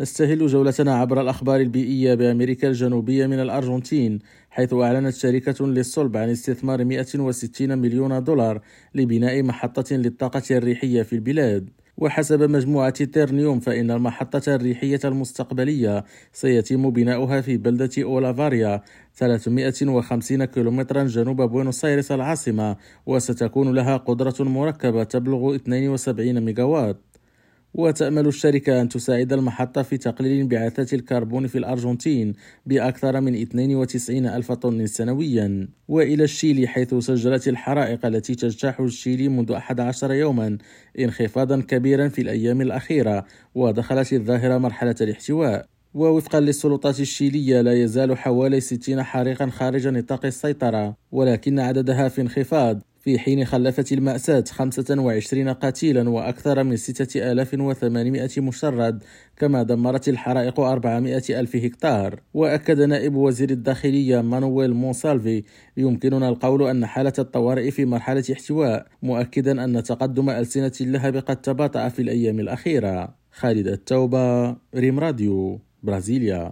نستهل جولتنا عبر الأخبار البيئية بأمريكا الجنوبية من الأرجنتين حيث أعلنت شركة للصلب عن استثمار 160 مليون دولار لبناء محطة للطاقة الريحية في البلاد. وحسب مجموعة تيرنيوم فإن المحطة الريحية المستقبلية سيتم بناؤها في بلدة أولافاريا 350 كيلومترا جنوب بوينوس آيرس العاصمة وستكون لها قدرة مركبة تبلغ 72 ميجاوات. وتأمل الشركة أن تساعد المحطة في تقليل انبعاثات الكربون في الأرجنتين بأكثر من 92 ألف طن سنويا. وإلى الشيلي حيث سجلت الحرائق التي تجتاح الشيلي منذ 11 يوما انخفاضا كبيرا في الأيام الأخيرة ودخلت الظاهرة مرحلة الاحتواء. ووفقا للسلطات الشيلية لا يزال حوالي 60 حريقا خارج نطاق السيطرة ولكن عددها في انخفاض. في حين خلفت المأساة 25 قتيلا وأكثر من 6800 مشرد كما دمرت الحرائق 400 ألف هكتار. وأكد نائب وزير الداخلية مانويل مونسالفي يمكننا القول أن حالة الطوارئ في مرحلة احتواء مؤكدا أن تقدم ألسنة اللهب قد تباطأ في الأيام الأخيرة. خالد التوبة ريم راديو برازيليا.